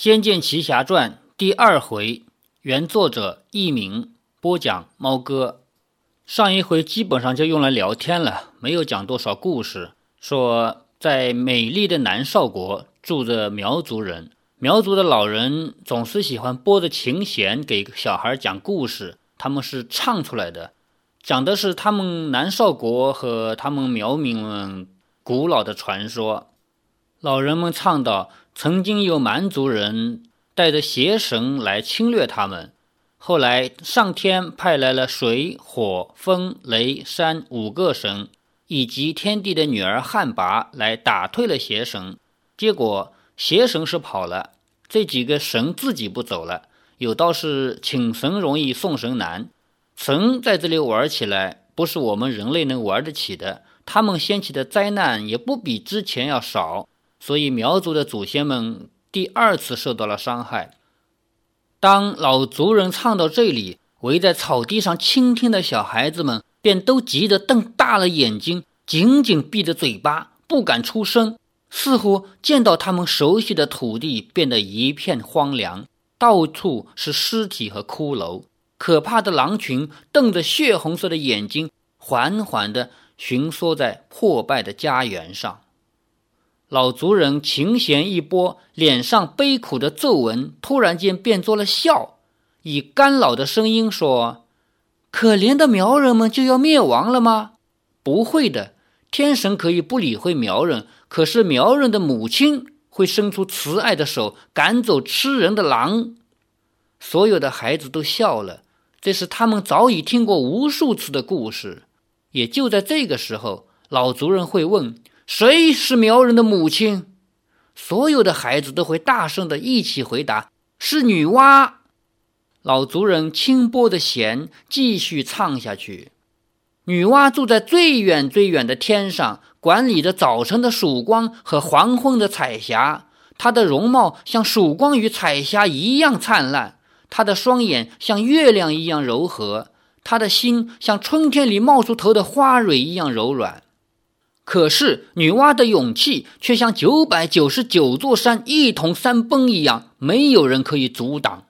仙剑奇侠传》第二回，原作者佚名，播讲猫哥。上一回基本上就用来聊天了，没有讲多少故事。说在美丽的南少国住着苗族人，苗族的老人总是喜欢拨着琴弦给小孩讲故事，他们是唱出来的，讲的是他们南少国和他们苗民们古老的传说。老人们唱道：“曾经有蛮族人带着邪神来侵略他们，后来上天派来了水、火、风、雷、山五个神，以及天帝的女儿旱魃来打退了邪神。结果邪神是跑了，这几个神自己不走了。有道是请神容易送神难，神在这里玩起来不是我们人类能玩得起的。他们掀起的灾难也不比之前要少。”所以苗族的祖先们第二次受到了伤害。当老族人唱到这里，围在草地上倾听的小孩子们便都急得瞪大了眼睛，紧紧闭着嘴巴，不敢出声。似乎见到他们熟悉的土地变得一片荒凉，到处是尸体和骷髅。可怕的狼群瞪着血红色的眼睛，缓缓地巡缩在破败的家园上。老族人琴弦一拨，脸上悲苦的皱纹突然间变作了笑，以干老的声音说：“可怜的苗人们就要灭亡了吗？不会的，天神可以不理会苗人，可是苗人的母亲会伸出慈爱的手，赶走吃人的狼。”所有的孩子都笑了，这是他们早已听过无数次的故事。也就在这个时候，老族人会问。谁是苗人的母亲？所有的孩子都会大声的一起回答：“是女娲。”老族人轻拨的弦，继续唱下去。女娲住在最远最远的天上，管理着早晨的曙光和黄昏的彩霞。她的容貌像曙光与彩霞一样灿烂，她的双眼像月亮一样柔和，她的心像春天里冒出头的花蕊一样柔软。可是，女娲的勇气却像九百九十九座山一同山崩一样，没有人可以阻挡。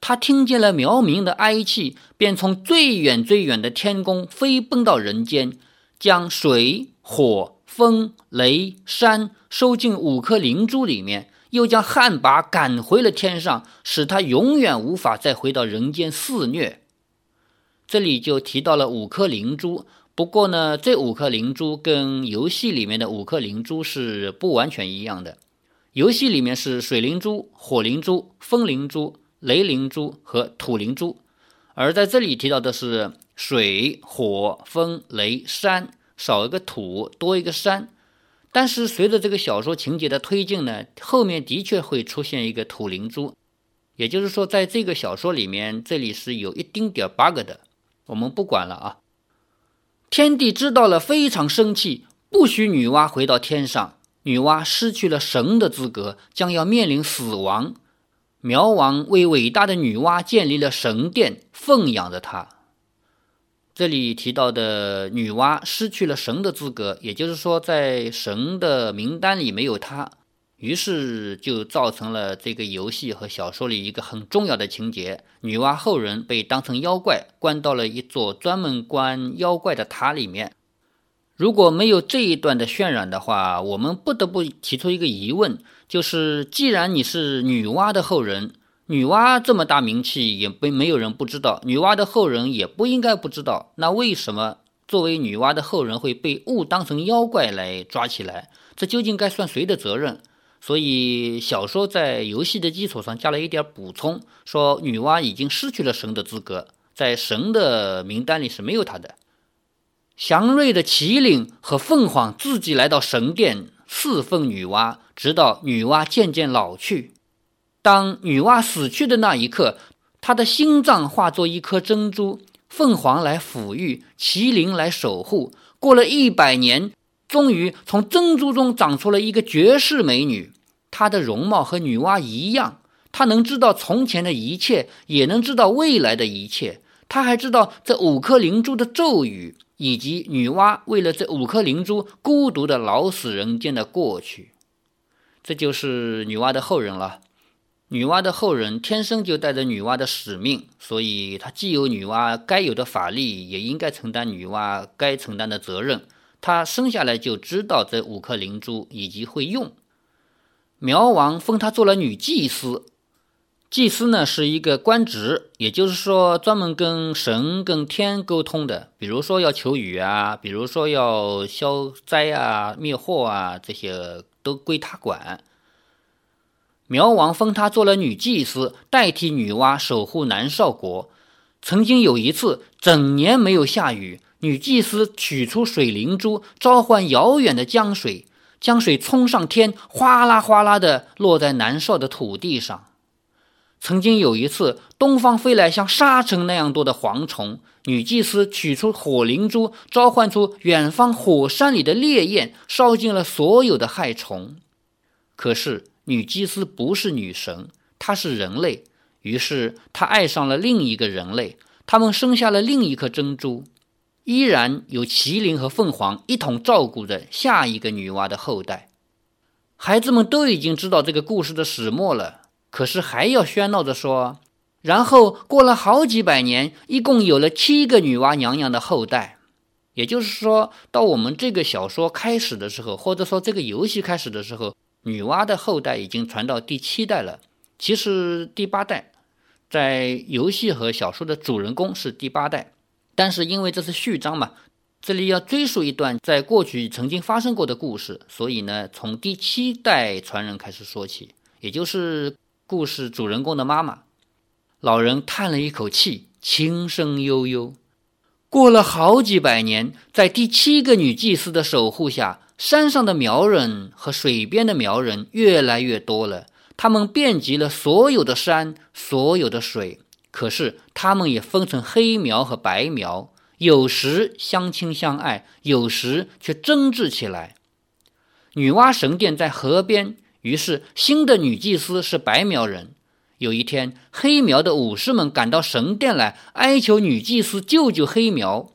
她听见了苗民的哀泣，便从最远最远的天宫飞奔到人间，将水、火、风、雷、山收进五颗灵珠里面，又将旱魃赶回了天上，使他永远无法再回到人间肆虐。这里就提到了五颗灵珠。不过呢，这五颗灵珠跟游戏里面的五颗灵珠是不完全一样的。游戏里面是水灵珠、火灵珠、风灵珠、雷灵珠和土灵珠，而在这里提到的是水、火、风、雷、山，少一个土，多一个山。但是随着这个小说情节的推进呢，后面的确会出现一个土灵珠，也就是说，在这个小说里面，这里是有一丁点 bug 的，我们不管了啊。天帝知道了，非常生气，不许女娲回到天上。女娲失去了神的资格，将要面临死亡。苗王为伟大的女娲建立了神殿，奉养着她。这里提到的女娲失去了神的资格，也就是说，在神的名单里没有她。于是就造成了这个游戏和小说里一个很重要的情节：女娲后人被当成妖怪，关到了一座专门关妖怪的塔里面。如果没有这一段的渲染的话，我们不得不提出一个疑问：就是既然你是女娲的后人，女娲这么大名气，也被没有人不知道，女娲的后人也不应该不知道。那为什么作为女娲的后人会被误当成妖怪来抓起来？这究竟该算谁的责任？所以，小说在游戏的基础上加了一点补充，说女娲已经失去了神的资格，在神的名单里是没有她的。祥瑞的麒麟和凤凰自己来到神殿侍奉女娲，直到女娲渐渐老去。当女娲死去的那一刻，她的心脏化作一颗珍珠，凤凰来抚育，麒麟来守护。过了一百年。终于从珍珠中长出了一个绝世美女，她的容貌和女娲一样，她能知道从前的一切，也能知道未来的一切。她还知道这五颗灵珠的咒语，以及女娲为了这五颗灵珠孤独的老死人间的过去。这就是女娲的后人了。女娲的后人天生就带着女娲的使命，所以她既有女娲该有的法力，也应该承担女娲该承担的责任。她生下来就知道这五颗灵珠，以及会用。苗王封她做了女祭司，祭司呢是一个官职，也就是说专门跟神、跟天沟通的。比如说要求雨啊，比如说要消灾啊、灭祸啊，这些都归他管。苗王封她做了女祭司，代替女娲守护南少国。曾经有一次，整年没有下雨，女祭司取出水灵珠，召唤遥远的江水，江水冲上天，哗啦哗啦的落在南少的土地上。曾经有一次，东方飞来像沙尘那样多的蝗虫，女祭司取出火灵珠，召唤出远方火山里的烈焰，烧尽了所有的害虫。可是。女祭司不是女神，她是人类。于是她爱上了另一个人类，他们生下了另一颗珍珠。依然有麒麟和凤凰一同照顾着下一个女娲的后代。孩子们都已经知道这个故事的始末了，可是还要喧闹着说。然后过了好几百年，一共有了七个女娲娘娘的后代。也就是说到我们这个小说开始的时候，或者说这个游戏开始的时候。女娲的后代已经传到第七代了，其实第八代，在游戏和小说的主人公是第八代，但是因为这是序章嘛，这里要追溯一段在过去曾经发生过的故事，所以呢，从第七代传人开始说起，也就是故事主人公的妈妈。老人叹了一口气，轻声悠悠。过了好几百年，在第七个女祭司的守护下。山上的苗人和水边的苗人越来越多了，他们遍及了所有的山，所有的水。可是他们也分成黑苗和白苗，有时相亲相爱，有时却争执起来。女娲神殿在河边，于是新的女祭司是白苗人。有一天，黑苗的武士们赶到神殿来，哀求女祭司救救黑苗。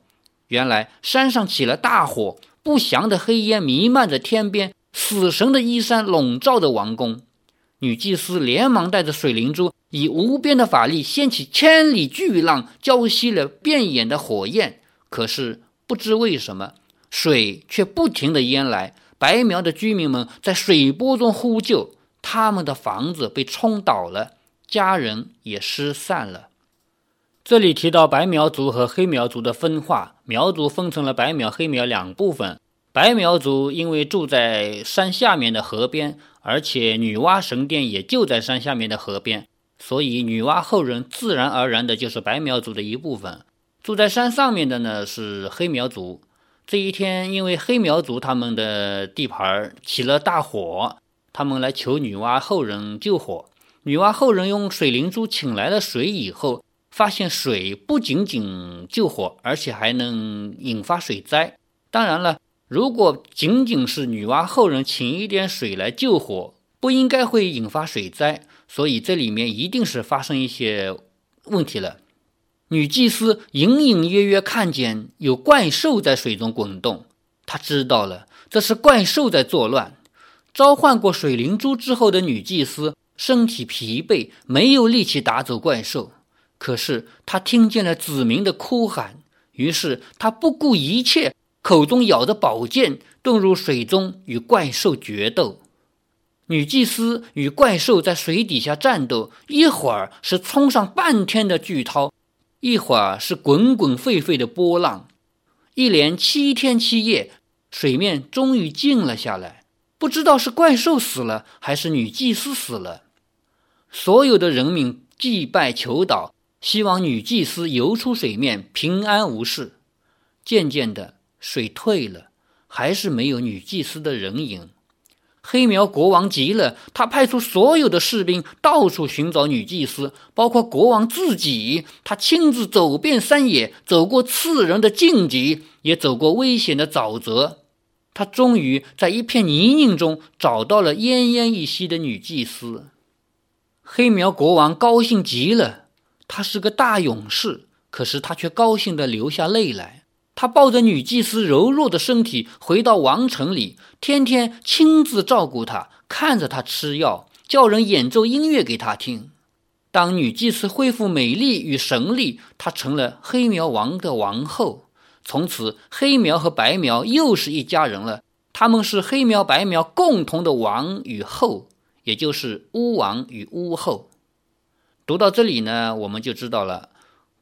原来山上起了大火。不祥的黑烟弥漫着天边，死神的衣衫笼罩着王宫。女祭司连忙带着水灵珠，以无边的法力掀起千里巨浪，浇熄了遍眼的火焰。可是不知为什么，水却不停地淹来。白苗的居民们在水波中呼救，他们的房子被冲倒了，家人也失散了。这里提到白苗族和黑苗族的分化，苗族分成了白苗、黑苗两部分。白苗族因为住在山下面的河边，而且女娲神殿也就在山下面的河边，所以女娲后人自然而然的就是白苗族的一部分。住在山上面的呢是黑苗族。这一天，因为黑苗族他们的地盘起了大火，他们来求女娲后人救火。女娲后人用水灵珠请来了水以后。发现水不仅仅救火，而且还能引发水灾。当然了，如果仅仅是女娲后人请一点水来救火，不应该会引发水灾。所以这里面一定是发生一些问题了。女祭司隐隐约约看见有怪兽在水中滚动，她知道了这是怪兽在作乱。召唤过水灵珠之后的女祭司身体疲惫，没有力气打走怪兽。可是她听见了子民的哭喊，于是他不顾一切，口中咬着宝剑，遁入水中与怪兽决斗。女祭司与怪兽在水底下战斗，一会儿是冲上半天的巨涛，一会儿是滚滚沸沸的波浪。一连七天七夜，水面终于静了下来。不知道是怪兽死了，还是女祭司死了。所有的人民祭拜求祷。希望女祭司游出水面，平安无事。渐渐的，水退了，还是没有女祭司的人影。黑苗国王急了，他派出所有的士兵到处寻找女祭司，包括国王自己。他亲自走遍山野，走过刺人的荆棘，也走过危险的沼泽。他终于在一片泥泞中找到了奄奄一息的女祭司。黑苗国王高兴极了。他是个大勇士，可是他却高兴地流下泪来。他抱着女祭司柔弱的身体回到王城里，天天亲自照顾她，看着她吃药，叫人演奏音乐给她听。当女祭司恢复美丽与神力，她成了黑苗王的王后。从此，黑苗和白苗又是一家人了。他们是黑苗白苗共同的王与后，也就是巫王与巫后。读到这里呢，我们就知道了，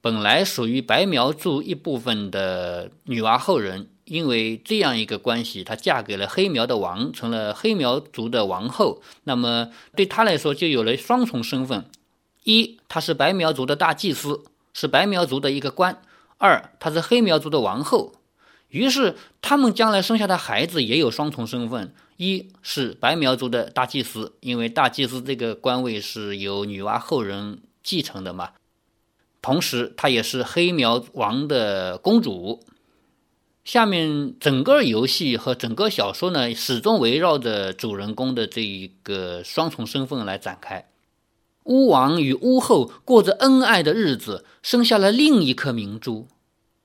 本来属于白苗族一部分的女娲后人，因为这样一个关系，她嫁给了黑苗的王，成了黑苗族的王后。那么对她来说，就有了双重身份。一，她是白苗族的大祭司，是白苗族的一个官；二，她是黑苗族的王后。于是，他们将来生下的孩子也有双重身份：一是白苗族的大祭司，因为大祭司这个官位是由女娲后人继承的嘛；同时，她也是黑苗王的公主。下面整个游戏和整个小说呢，始终围绕着主人公的这一个双重身份来展开。巫王与巫后过着恩爱的日子，生下了另一颗明珠。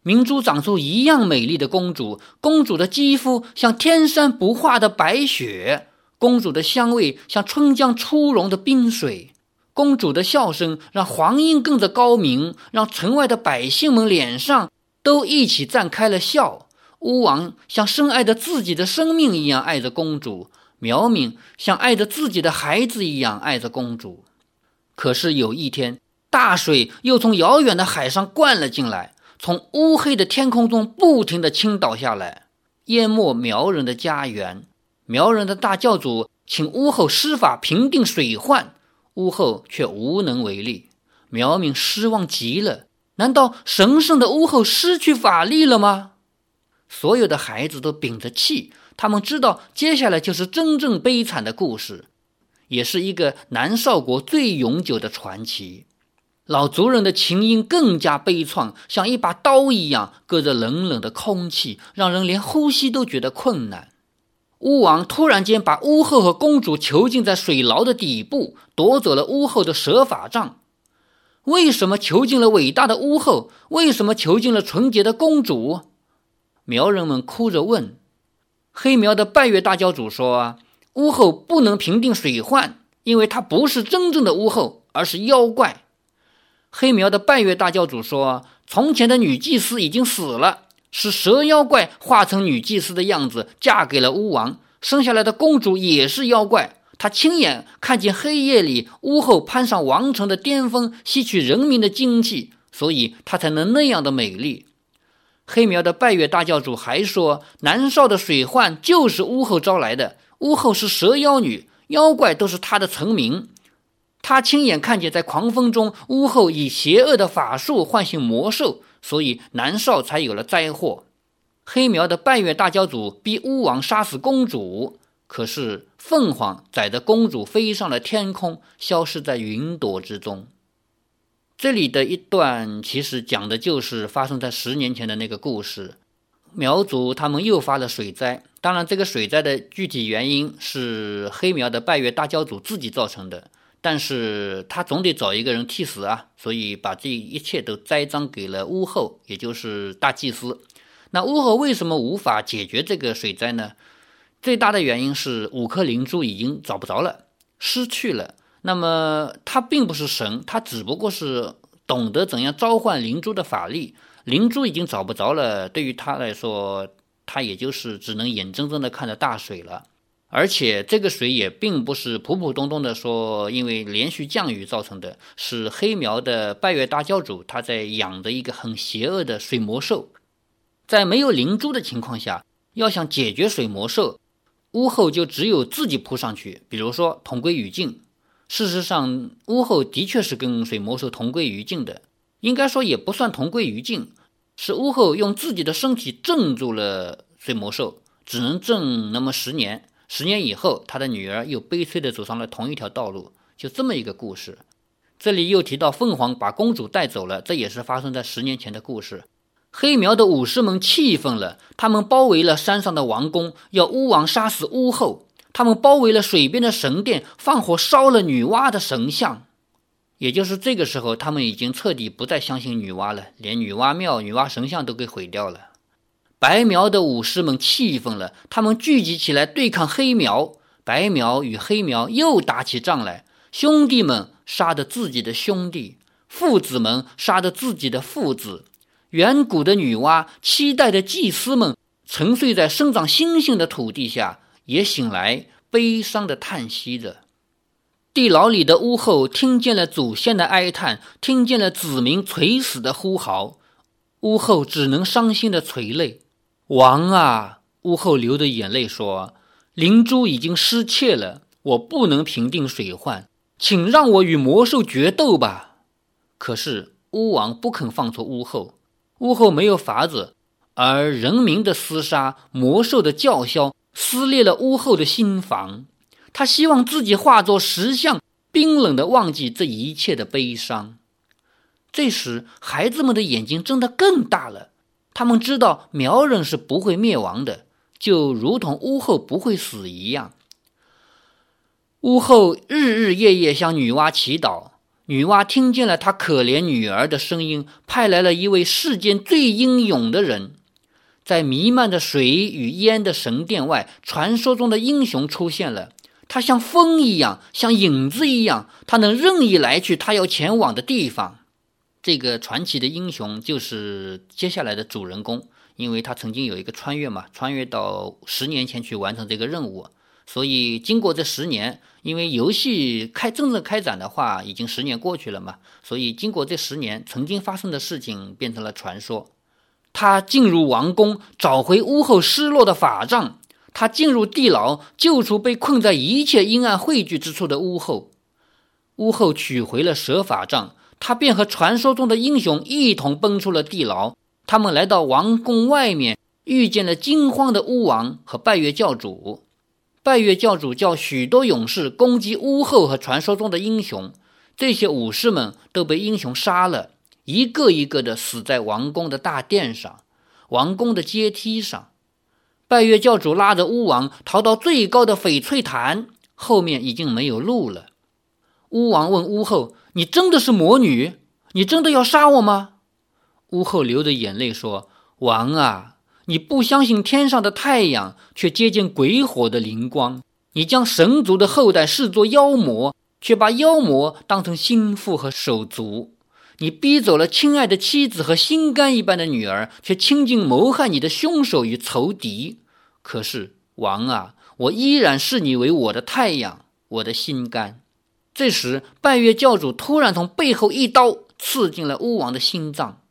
明珠长出一样美丽的公主，公主的肌肤像天山不化的白雪，公主的香味像春江初融的冰水，公主的笑声让黄莺跟着高鸣，让城外的百姓们脸上都一起绽开了笑。巫王像深爱着自己的生命一样爱着公主，苗民像爱着自己的孩子一样爱着公主。可是有一天，大水又从遥远的海上灌了进来，从乌黑的天空中不停地倾倒下来，淹没苗人的家园。苗人的大教主请巫后施法平定水患，巫后却无能为力。苗民失望极了。难道神圣的巫后失去法力了吗？所有的孩子都屏着气，他们知道接下来就是真正悲惨的故事。也是一个南少国最永久的传奇。老族人的琴音更加悲怆，像一把刀一样割着冷冷的空气，让人连呼吸都觉得困难。巫王突然间把巫后和公主囚禁在水牢的底部，夺走了巫后的蛇法杖。为什么囚禁了伟大的巫后？为什么囚禁了纯洁的公主？苗人们哭着问。黑苗的拜月大教主说。巫后不能平定水患，因为她不是真正的巫后，而是妖怪。黑苗的拜月大教主说：“从前的女祭司已经死了，是蛇妖怪化成女祭司的样子嫁给了巫王，生下来的公主也是妖怪。她亲眼看见黑夜里巫后攀上王城的巅峰，吸取人民的精气，所以她才能那样的美丽。”黑苗的拜月大教主还说：“南少的水患就是巫后招来的。”巫后是蛇妖女，妖怪都是她的臣民。他亲眼看见，在狂风中，巫后以邪恶的法术唤醒魔兽，所以南少才有了灾祸。黑苗的拜月大教主逼巫王杀死公主，可是凤凰载着公主飞上了天空，消失在云朵之中。这里的一段其实讲的就是发生在十年前的那个故事。苗族他们又发了水灾，当然这个水灾的具体原因是黑苗的拜月大教主自己造成的，但是他总得找一个人替死啊，所以把这一切都栽赃给了巫后，也就是大祭司。那巫后为什么无法解决这个水灾呢？最大的原因是五颗灵珠已经找不着了，失去了。那么他并不是神，他只不过是懂得怎样召唤灵珠的法力。灵珠已经找不着了，对于他来说，他也就是只能眼睁睁的看着大水了。而且这个水也并不是普普通通的说，因为连续降雨造成的，是黑苗的拜月大教主他在养的一个很邪恶的水魔兽。在没有灵珠的情况下，要想解决水魔兽，巫后就只有自己扑上去，比如说同归于尽。事实上，巫后的确是跟水魔兽同归于尽的，应该说也不算同归于尽。是巫后用自己的身体镇住了水魔兽，只能镇那么十年。十年以后，他的女儿又悲催地走上了同一条道路，就这么一个故事。这里又提到凤凰把公主带走了，这也是发生在十年前的故事。黑苗的武士们气愤了，他们包围了山上的王宫，要巫王杀死巫后。他们包围了水边的神殿，放火烧了女娲的神像。也就是这个时候，他们已经彻底不再相信女娲了，连女娲庙、女娲神像都给毁掉了。白苗的武士们气愤了，他们聚集起来对抗黑苗。白苗与黑苗又打起仗来，兄弟们杀的自己的兄弟，父子们杀的自己的父子。远古的女娲，期待的祭司们，沉睡在生长星星的土地下，也醒来，悲伤的叹息着。地牢里的巫后听见了祖先的哀叹，听见了子民垂死的呼号，巫后只能伤心的垂泪。王啊！巫后流着眼泪说：“灵珠已经失窃了，我不能平定水患，请让我与魔兽决斗吧。”可是巫王不肯放出巫后。巫后没有法子，而人民的厮杀、魔兽的叫嚣，撕裂了巫后的心房。他希望自己化作石像，冰冷的忘记这一切的悲伤。这时，孩子们的眼睛睁得更大了，他们知道苗人是不会灭亡的，就如同巫后不会死一样。巫后日日夜夜向女娲祈祷。女娲听见了她可怜女儿的声音，派来了一位世间最英勇的人。在弥漫着水与烟的神殿外，传说中的英雄出现了。他像风一样，像影子一样，他能任意来去他要前往的地方。这个传奇的英雄就是接下来的主人公，因为他曾经有一个穿越嘛，穿越到十年前去完成这个任务。所以，经过这十年，因为游戏开真正开展的话，已经十年过去了嘛。所以，经过这十年，曾经发生的事情变成了传说。他进入王宫，找回屋后失落的法杖；他进入地牢，救出被困在一切阴暗汇聚之处的巫后。巫后取回了蛇法杖，他便和传说中的英雄一同奔出了地牢。他们来到王宫外面，遇见了惊慌的巫王和拜月教主。拜月教主叫许多勇士攻击巫后和传说中的英雄，这些武士们都被英雄杀了，一个一个的死在王宫的大殿上、王宫的阶梯上。拜月教主拉着巫王逃到最高的翡翠坛，后面已经没有路了。巫王问巫后：“你真的是魔女？你真的要杀我吗？”巫后流着眼泪说：“王啊！”你不相信天上的太阳，却接近鬼火的灵光；你将神族的后代视作妖魔，却把妖魔当成心腹和手足；你逼走了亲爱的妻子和心肝一般的女儿，却亲近谋害你的凶手与仇敌。可是王啊，我依然视你为我的太阳，我的心肝。这时，拜月教主突然从背后一刀刺进了巫王的心脏，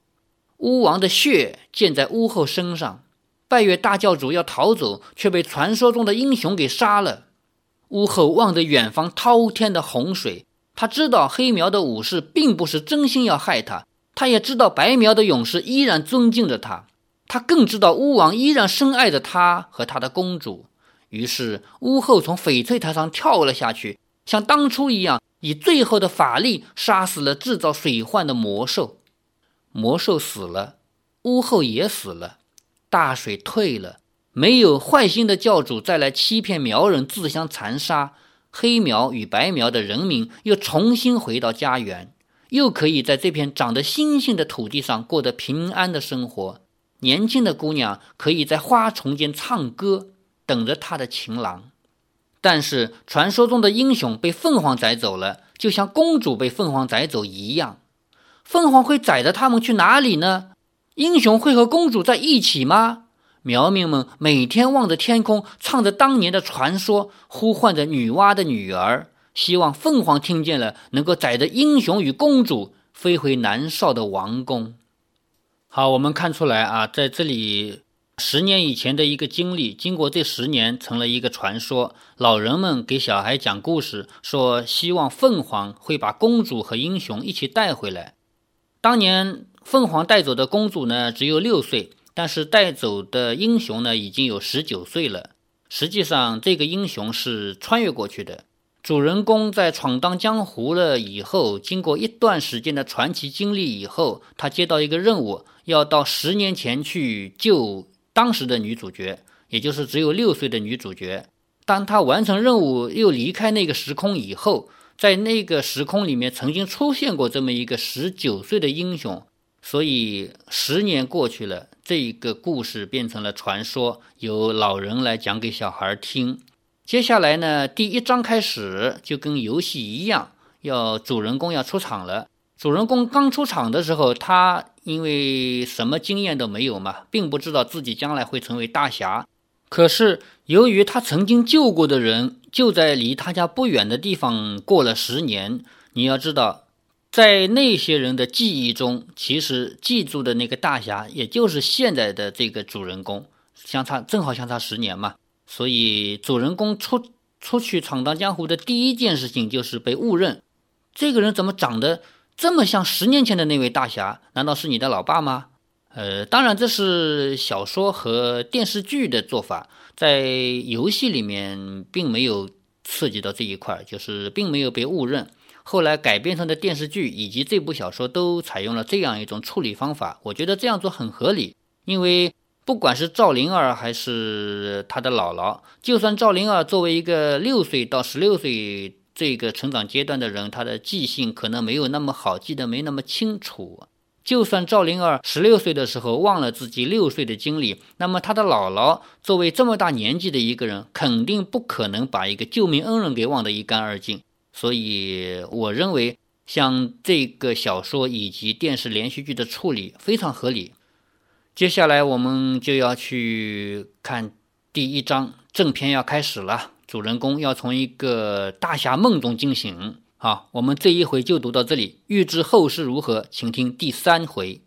巫王的血溅在巫后身上。拜月大教主要逃走，却被传说中的英雄给杀了。巫后望着远方滔天的洪水，他知道黑苗的武士并不是真心要害他，他也知道白苗的勇士依然尊敬着他，他更知道巫王依然深爱着他和他的公主。于是，巫后从翡翠台上跳了下去，像当初一样，以最后的法力杀死了制造水患的魔兽。魔兽死了，巫后也死了。大水退了，没有坏心的教主再来欺骗苗人，自相残杀。黑苗与白苗的人民又重新回到家园，又可以在这片长得星星的土地上过得平安的生活。年轻的姑娘可以在花丛间唱歌，等着她的情郎。但是传说中的英雄被凤凰载走了，就像公主被凤凰载走一样。凤凰会载着他们去哪里呢？英雄会和公主在一起吗？苗民们每天望着天空，唱着当年的传说，呼唤着女娲的女儿，希望凤凰听见了，能够载着英雄与公主飞回南少的王宫。好，我们看出来啊，在这里十年以前的一个经历，经过这十年成了一个传说。老人们给小孩讲故事，说希望凤凰会把公主和英雄一起带回来。当年。凤凰带走的公主呢，只有六岁，但是带走的英雄呢，已经有十九岁了。实际上，这个英雄是穿越过去的。主人公在闯荡江湖了以后，经过一段时间的传奇经历以后，他接到一个任务，要到十年前去救当时的女主角，也就是只有六岁的女主角。当她完成任务又离开那个时空以后，在那个时空里面曾经出现过这么一个十九岁的英雄。所以十年过去了，这个故事变成了传说，由老人来讲给小孩听。接下来呢，第一章开始就跟游戏一样，要主人公要出场了。主人公刚出场的时候，他因为什么经验都没有嘛，并不知道自己将来会成为大侠。可是由于他曾经救过的人就在离他家不远的地方过了十年，你要知道，在那些人的记忆中，其实记住的那个大侠也就是现在的这个主人公，相差正好相差十年嘛。所以，主人公出出去闯荡江湖的第一件事情就是被误认。这个人怎么长得这么像十年前的那位大侠？难道是你的老爸吗？呃，当然，这是小说和电视剧的做法，在游戏里面并没有刺激到这一块，就是并没有被误认。后来改编成的电视剧以及这部小说都采用了这样一种处理方法，我觉得这样做很合理，因为。不管是赵灵儿还是他的姥姥，就算赵灵儿作为一个六岁到十六岁这个成长阶段的人，他的记性可能没有那么好，记得没那么清楚。就算赵灵儿十六岁的时候忘了自己六岁的经历，那么他的姥姥作为这么大年纪的一个人，肯定不可能把一个救命恩人给忘得一干二净。所以，我认为像这个小说以及电视连续剧的处理非常合理。接下来我们就要去看第一章正片要开始了，主人公要从一个大侠梦中惊醒。好，我们这一回就读到这里，预知后事如何，请听第三回。